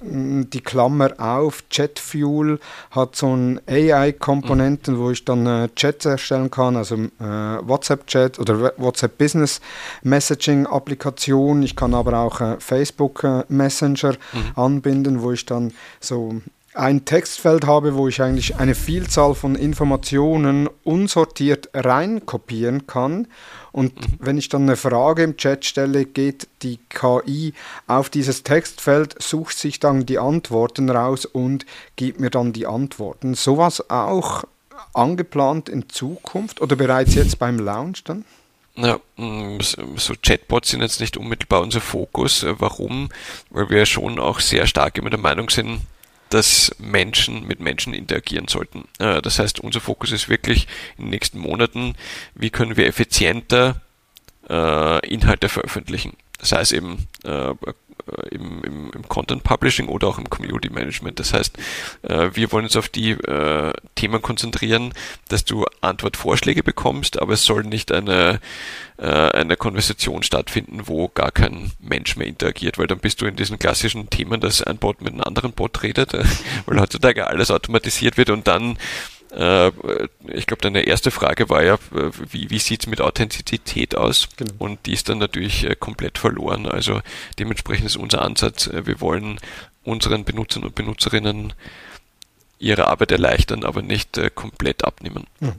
die Klammer auf, Chatfuel hat so einen AI-Komponenten, mhm. wo ich dann äh, Chats erstellen kann, also äh, WhatsApp-Chat oder WhatsApp Business Messaging-Applikation. Ich kann aber auch äh, Facebook äh, Messenger mhm. anbinden, wo ich dann so ein Textfeld habe, wo ich eigentlich eine Vielzahl von Informationen unsortiert reinkopieren kann. Und mhm. wenn ich dann eine Frage im Chat stelle, geht die KI auf dieses Textfeld, sucht sich dann die Antworten raus und gibt mir dann die Antworten. Sowas auch angeplant in Zukunft oder bereits jetzt beim Launch dann? Ja, mm, so Chatbots sind jetzt nicht unmittelbar unser Fokus. Warum? Weil wir schon auch sehr stark immer der Meinung sind, dass Menschen mit Menschen interagieren sollten. Äh, das heißt, unser Fokus ist wirklich in den nächsten Monaten, wie können wir effizienter äh, Inhalte veröffentlichen. Das heißt eben äh, im, im, im, Content Publishing oder auch im Community Management. Das heißt, wir wollen uns auf die Themen konzentrieren, dass du Antwortvorschläge bekommst, aber es soll nicht eine äh, eine Konversation stattfinden, wo gar kein Mensch mehr interagiert, weil dann bist du in diesen klassischen Themen, dass ein Bot mit einem anderen Bot redet, äh, *laughs* weil heutzutage alles automatisiert wird und dann äh, ich glaube, deine erste Frage war ja, äh, wie, wie sieht es mit Authentizität aus? Genau. Und die ist dann natürlich äh, komplett verloren. Also dementsprechend ist unser Ansatz, wir wollen unseren Benutzern und Benutzerinnen ihre Arbeit erleichtern, aber nicht komplett abnehmen. Mhm.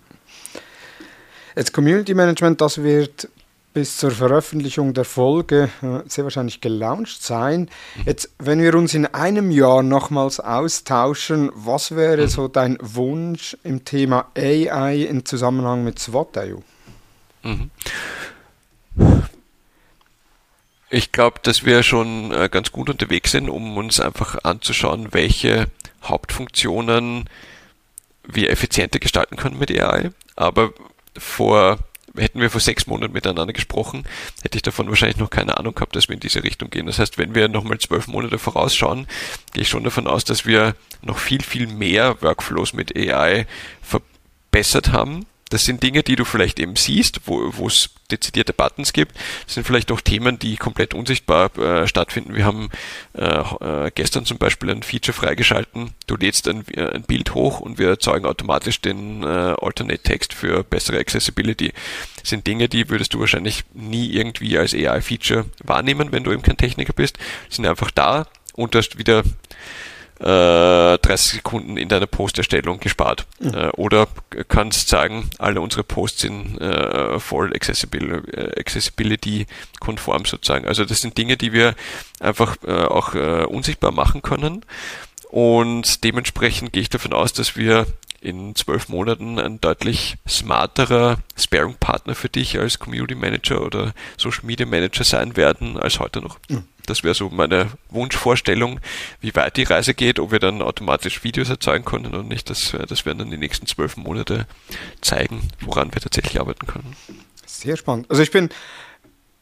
Jetzt Community Management, das wird bis zur Veröffentlichung der Folge äh, sehr wahrscheinlich gelauncht sein. Jetzt, wenn wir uns in einem Jahr nochmals austauschen, was wäre so dein Wunsch im Thema AI im Zusammenhang mit SWOT.io? Mhm. Ich glaube, dass wir schon äh, ganz gut unterwegs sind, um uns einfach anzuschauen, welche Hauptfunktionen wir effizienter gestalten können mit AI. Aber vor hätten wir vor sechs Monaten miteinander gesprochen, hätte ich davon wahrscheinlich noch keine Ahnung gehabt, dass wir in diese Richtung gehen. Das heißt, wenn wir nochmal zwölf Monate vorausschauen, gehe ich schon davon aus, dass wir noch viel, viel mehr Workflows mit AI verbessert haben das sind Dinge, die du vielleicht eben siehst, wo es dezidierte Buttons gibt. Das sind vielleicht auch Themen, die komplett unsichtbar äh, stattfinden. Wir haben äh, äh, gestern zum Beispiel ein Feature freigeschalten. Du lädst ein, äh, ein Bild hoch und wir erzeugen automatisch den äh, Alternate Text für bessere Accessibility. Das sind Dinge, die würdest du wahrscheinlich nie irgendwie als AI-Feature wahrnehmen, wenn du eben kein Techniker bist. Die sind einfach da und du hast wieder äh, 30 Sekunden in deiner Posterstellung gespart. Mhm. Äh, oder kannst sagen, alle unsere Posts sind äh, voll accessible, äh, accessibility-konform sozusagen. Also das sind Dinge, die wir einfach äh, auch äh, unsichtbar machen können. Und dementsprechend gehe ich davon aus, dass wir in zwölf Monaten ein deutlich smarterer Sparing-Partner für dich als Community Manager oder Social Media Manager sein werden als heute noch. Mhm. Das wäre so meine Wunschvorstellung, wie weit die Reise geht, ob wir dann automatisch Videos erzeugen können oder nicht. Das, das werden dann die nächsten zwölf Monate zeigen, woran wir tatsächlich arbeiten können. Sehr spannend. Also ich bin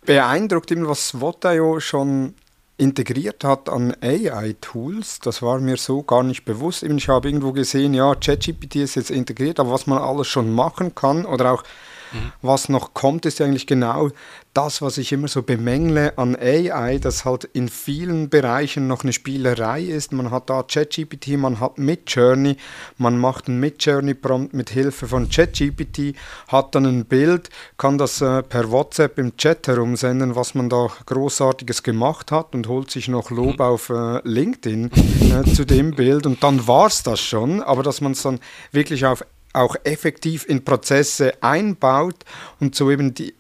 beeindruckt, was Swot.io schon integriert hat an AI-Tools. Das war mir so gar nicht bewusst. Ich habe irgendwo gesehen, ja, ChatGPT ist jetzt integriert, aber was man alles schon machen kann oder auch Mhm. Was noch kommt, ist eigentlich genau das, was ich immer so bemängle an AI, dass halt in vielen Bereichen noch eine Spielerei ist. Man hat da ChatGPT, man hat Midjourney, man macht einen Midjourney-Prompt mit Hilfe von ChatGPT, hat dann ein Bild, kann das äh, per WhatsApp im Chat herumsenden, was man da großartiges gemacht hat und holt sich noch Lob auf äh, LinkedIn äh, zu dem Bild und dann war es das schon, aber dass man es dann wirklich auf auch effektiv in Prozesse einbaut und so eben die,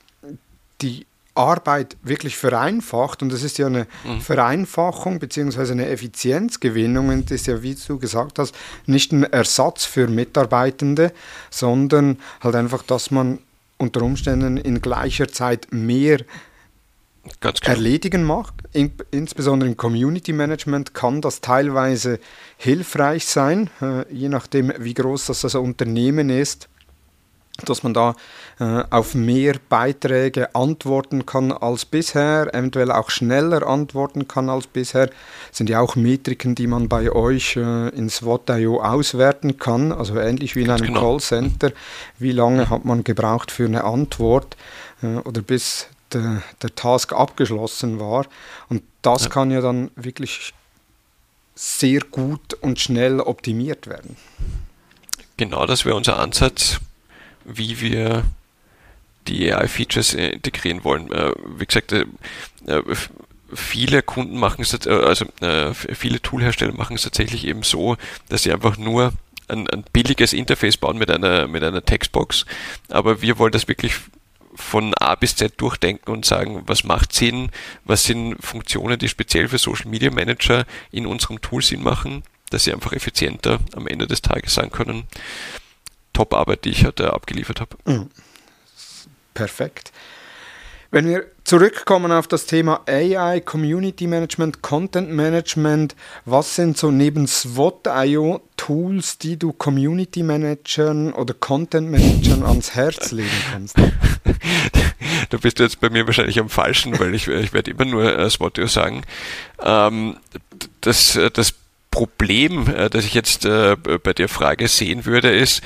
die Arbeit wirklich vereinfacht und das ist ja eine mhm. Vereinfachung bzw. eine Effizienzgewinnung und das ist ja, wie du gesagt hast, nicht ein Ersatz für Mitarbeitende, sondern halt einfach, dass man unter Umständen in gleicher Zeit mehr erledigen macht. In, insbesondere im Community Management kann das teilweise hilfreich sein, äh, je nachdem, wie groß das, das Unternehmen ist dass man da äh, auf mehr Beiträge antworten kann als bisher, eventuell auch schneller antworten kann als bisher. Das sind ja auch Metriken, die man bei euch äh, in SWOT.io auswerten kann, also ähnlich wie in einem genau. Callcenter. Wie lange hat man gebraucht für eine Antwort äh, oder bis der, der, Task abgeschlossen war. Und das ja. kann ja dann wirklich sehr gut und schnell optimiert werden. Genau, das wäre unser Ansatz wie wir die AI-Features äh, integrieren wollen. Äh, wie gesagt, äh, viele Kunden machen es, also viele Toolhersteller machen es tatsächlich eben so, dass sie einfach nur ein, ein billiges Interface bauen mit einer, mit einer Textbox. Aber wir wollen das wirklich von A bis Z durchdenken und sagen, was macht Sinn, was sind Funktionen, die speziell für Social Media Manager in unserem Tool Sinn machen, dass sie einfach effizienter am Ende des Tages sein können. Top-Arbeit, die ich heute abgeliefert habe. Mhm. Perfekt. Wenn wir zurückkommen auf das Thema AI, Community Management, Content Management, was sind so neben SWOT.io Tools, die du Community Managern oder Content Managern ans Herz legen kannst? *laughs* *laughs* da bist du jetzt bei mir wahrscheinlich am falschen, weil ich, ich werde immer nur äh, SWOT.io sagen. Ähm, das, das Problem, äh, das ich jetzt äh, bei der Frage sehen würde, ist,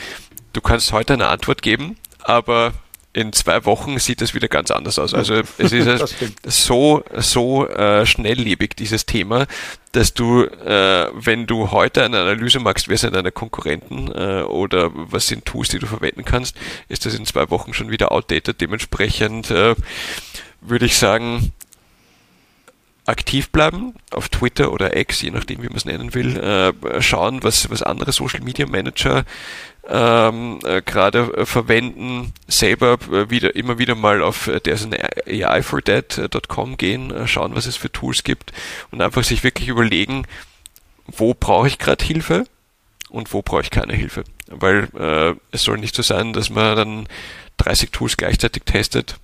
du kannst heute eine Antwort geben, aber in zwei Wochen sieht das wieder ganz anders aus. Also es ist *laughs* so so äh, schnelllebig dieses Thema, dass du, äh, wenn du heute eine Analyse machst, wer sind deine Konkurrenten äh, oder was sind Tools, die du verwenden kannst, ist das in zwei Wochen schon wieder outdated. Dementsprechend äh, würde ich sagen, aktiv bleiben auf Twitter oder X, je nachdem, wie man es nennen will, äh, schauen, was, was andere Social Media Manager ähm, äh, gerade äh, verwenden, selber äh, wieder immer wieder mal auf äh, there's an AI4Dead.com gehen, äh, schauen, was es für Tools gibt und einfach sich wirklich überlegen, wo brauche ich gerade Hilfe und wo brauche ich keine Hilfe. Weil äh, es soll nicht so sein, dass man dann 30 Tools gleichzeitig testet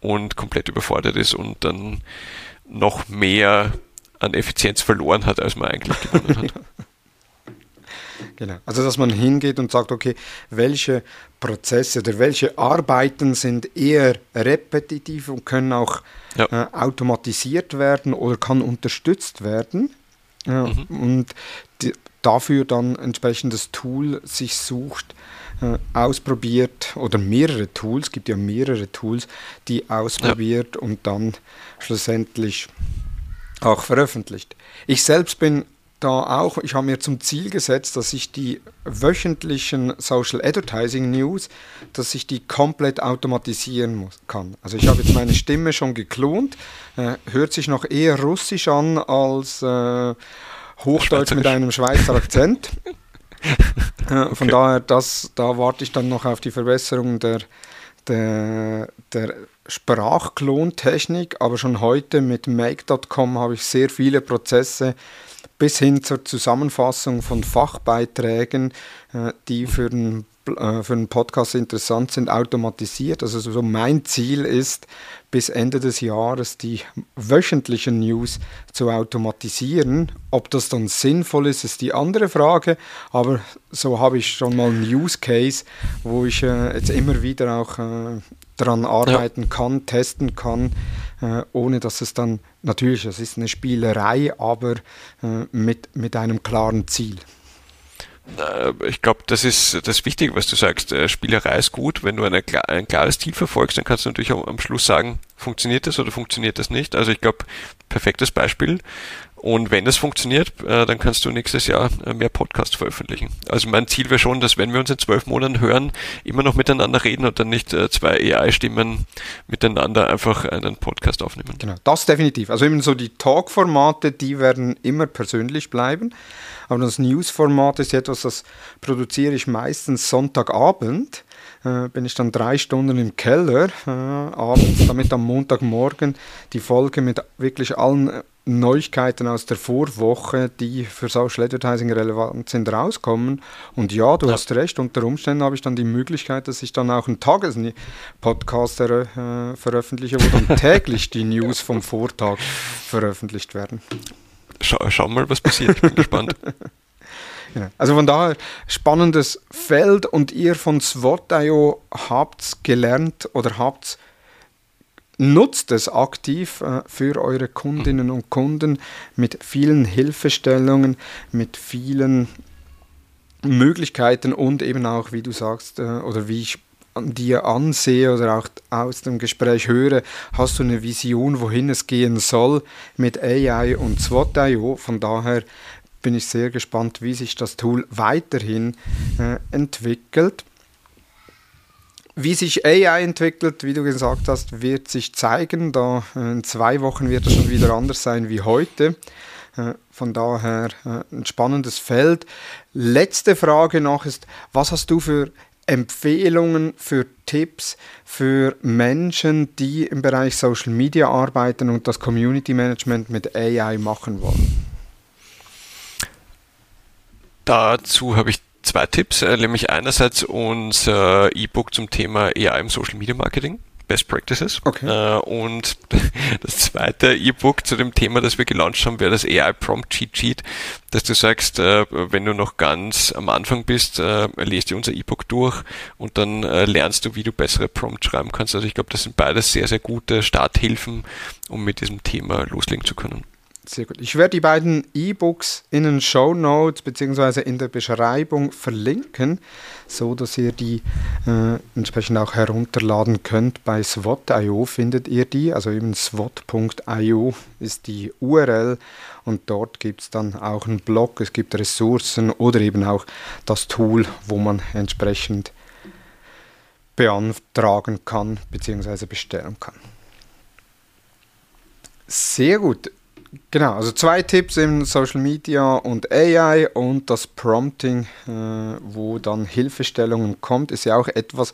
und komplett überfordert ist und dann noch mehr an Effizienz verloren hat, als man eigentlich gewonnen hat. *laughs* Genau. Also dass man hingeht und sagt, okay, welche Prozesse oder welche Arbeiten sind eher repetitiv und können auch ja. äh, automatisiert werden oder kann unterstützt werden. Äh, mhm. Und die, dafür dann entsprechendes Tool sich sucht, äh, ausprobiert oder mehrere Tools, gibt ja mehrere Tools, die ausprobiert ja. und dann schlussendlich auch veröffentlicht. Ich selbst bin da auch, ich habe mir zum Ziel gesetzt, dass ich die wöchentlichen Social Advertising News, dass ich die komplett automatisieren muss, kann. Also ich habe jetzt meine Stimme schon geklont, äh, hört sich noch eher russisch an als äh, Hochdeutsch mit einem Schweizer Akzent. *laughs* äh, von okay. daher, das, da warte ich dann noch auf die Verbesserung der, der, der Sprachklontechnik, aber schon heute mit Make.com habe ich sehr viele Prozesse bis hin zur Zusammenfassung von Fachbeiträgen, äh, die für den, äh, für den Podcast interessant sind, automatisiert. Also so mein Ziel ist, bis Ende des Jahres die wöchentlichen News zu automatisieren. Ob das dann sinnvoll ist, ist die andere Frage. Aber so habe ich schon mal einen Use Case, wo ich äh, jetzt immer wieder auch äh, daran arbeiten ja. kann, testen kann, äh, ohne dass es dann natürlich, es ist eine Spielerei, aber äh, mit, mit einem klaren Ziel. Äh, ich glaube, das ist das Wichtige, was du sagst. Äh, Spielerei ist gut. Wenn du eine, ein klares Ziel verfolgst, dann kannst du natürlich am Schluss sagen, funktioniert das oder funktioniert das nicht. Also ich glaube, perfektes Beispiel. Und wenn das funktioniert, äh, dann kannst du nächstes Jahr mehr Podcasts veröffentlichen. Also mein Ziel wäre schon, dass wenn wir uns in zwölf Monaten hören, immer noch miteinander reden und dann nicht zwei AI-Stimmen miteinander einfach einen Podcast aufnehmen. Genau, das definitiv. Also eben so die Talk-Formate, die werden immer persönlich bleiben. Aber das News-Format ist etwas, das produziere ich meistens Sonntagabend. Äh, bin ich dann drei Stunden im Keller äh, abends, damit am Montagmorgen die Folge mit wirklich allen äh, Neuigkeiten aus der Vorwoche, die für Social Advertising relevant sind, rauskommen. Und ja, du ja. hast recht, unter Umständen habe ich dann die Möglichkeit, dass ich dann auch einen Tagespodcast äh, veröffentliche, wo dann *laughs* täglich die News vom Vortag veröffentlicht werden. Schau, schau mal, was passiert. Ich bin gespannt. *laughs* Ja. Also von daher spannendes Feld und ihr von SWOT.io habt gelernt oder habt nutzt es aktiv äh, für eure Kundinnen und Kunden mit vielen Hilfestellungen, mit vielen Möglichkeiten und eben auch, wie du sagst, äh, oder wie ich dir ansehe oder auch aus dem Gespräch höre, hast du eine Vision, wohin es gehen soll mit AI und SWOT.io. Von daher bin ich sehr gespannt, wie sich das Tool weiterhin äh, entwickelt. Wie sich AI entwickelt, wie du gesagt hast, wird sich zeigen. Da äh, in zwei Wochen wird es schon wieder anders sein wie heute. Äh, von daher äh, ein spannendes Feld. Letzte Frage noch ist, was hast du für Empfehlungen für Tipps für Menschen, die im Bereich Social Media arbeiten und das Community Management mit AI machen wollen? Dazu habe ich zwei Tipps, äh, nämlich einerseits unser E-Book zum Thema AI im Social Media Marketing. Best Practices. Okay. Äh, und *laughs* das zweite E-Book zu dem Thema, das wir gelauncht haben, wäre das AI Prompt Cheat Sheet, dass du sagst, äh, wenn du noch ganz am Anfang bist, lest dir unser E-Book durch und dann lernst du, wie du bessere Prompts schreiben kannst. Also ich glaube, das sind beides sehr, sehr gute Starthilfen, um mit diesem Thema loslegen zu können. Sehr gut. Ich werde die beiden E-Books in den Show Notes bzw. in der Beschreibung verlinken, so dass ihr die äh, entsprechend auch herunterladen könnt. Bei SWOT.io findet ihr die, also eben SWOT.io ist die URL und dort gibt es dann auch einen Blog, es gibt Ressourcen oder eben auch das Tool, wo man entsprechend beantragen kann bzw. bestellen kann. Sehr gut. Genau, also zwei Tipps in Social Media und AI und das Prompting, äh, wo dann Hilfestellungen kommt, ist ja auch etwas,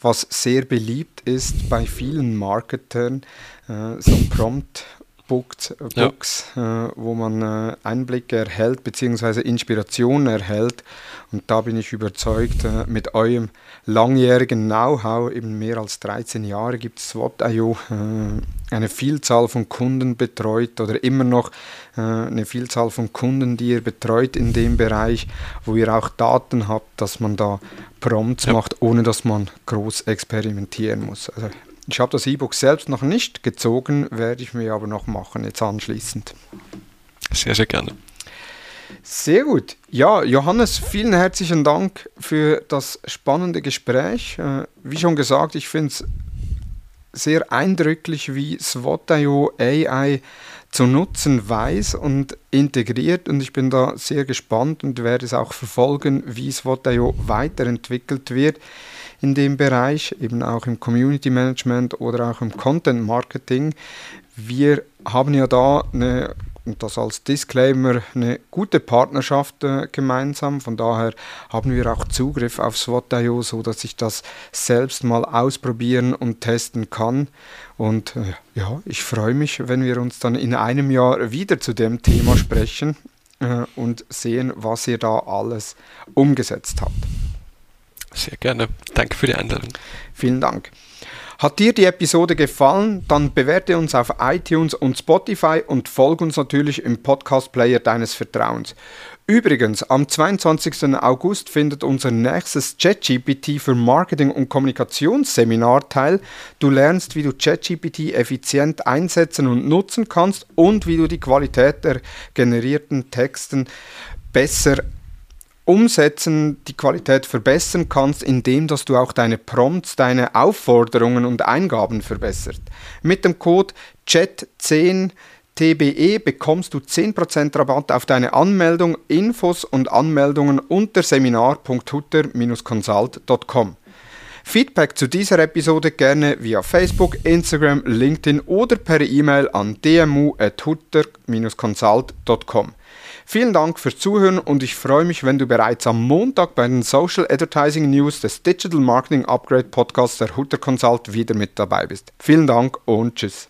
was sehr beliebt ist bei vielen Marketern. Äh, so Prompt Books, Books ja. äh, wo man äh, Einblicke erhält bzw. Inspiration erhält. Und da bin ich überzeugt, äh, mit eurem langjährigen Know-how, eben mehr als 13 Jahre, gibt es SWOT.io äh, eine Vielzahl von Kunden betreut oder immer noch äh, eine Vielzahl von Kunden, die ihr betreut in dem Bereich, wo ihr auch Daten habt, dass man da Prompts ja. macht, ohne dass man groß experimentieren muss. Also ich habe das E-Book selbst noch nicht gezogen, werde ich mir aber noch machen, jetzt anschließend. Sehr, sehr gerne. Sehr gut. Ja, Johannes, vielen herzlichen Dank für das spannende Gespräch. Äh, wie schon gesagt, ich finde es sehr eindrücklich, wie SWOT.io AI zu nutzen weiß und integriert und ich bin da sehr gespannt und werde es auch verfolgen, wie SWOT.io weiterentwickelt wird in dem Bereich, eben auch im Community Management oder auch im Content Marketing. Wir haben ja da eine und das als Disclaimer eine gute Partnerschaft äh, gemeinsam. Von daher haben wir auch Zugriff auf SWOT.io, so dass ich das selbst mal ausprobieren und testen kann. Und äh, ja, ich freue mich, wenn wir uns dann in einem Jahr wieder zu dem Thema sprechen äh, und sehen, was ihr da alles umgesetzt habt. Sehr gerne. Danke für die Einladung. Vielen Dank. Hat dir die Episode gefallen, dann bewerte uns auf iTunes und Spotify und folge uns natürlich im Podcast-Player deines Vertrauens. Übrigens, am 22. August findet unser nächstes ChatGPT für Marketing und Kommunikationsseminar teil. Du lernst, wie du ChatGPT effizient einsetzen und nutzen kannst und wie du die Qualität der generierten Texten besser umsetzen, die Qualität verbessern kannst, indem dass du auch deine Prompts, deine Aufforderungen und Eingaben verbesserst. Mit dem Code CHAT10 TBE bekommst du 10% Rabatt auf deine Anmeldung, Infos und Anmeldungen unter seminar.hutter-consult.com. Feedback zu dieser Episode gerne via Facebook, Instagram, LinkedIn oder per E-Mail an dmu.hutter-consult.com. Vielen Dank fürs Zuhören und ich freue mich, wenn du bereits am Montag bei den Social Advertising News des Digital Marketing Upgrade Podcasts der Hutter Consult wieder mit dabei bist. Vielen Dank und tschüss.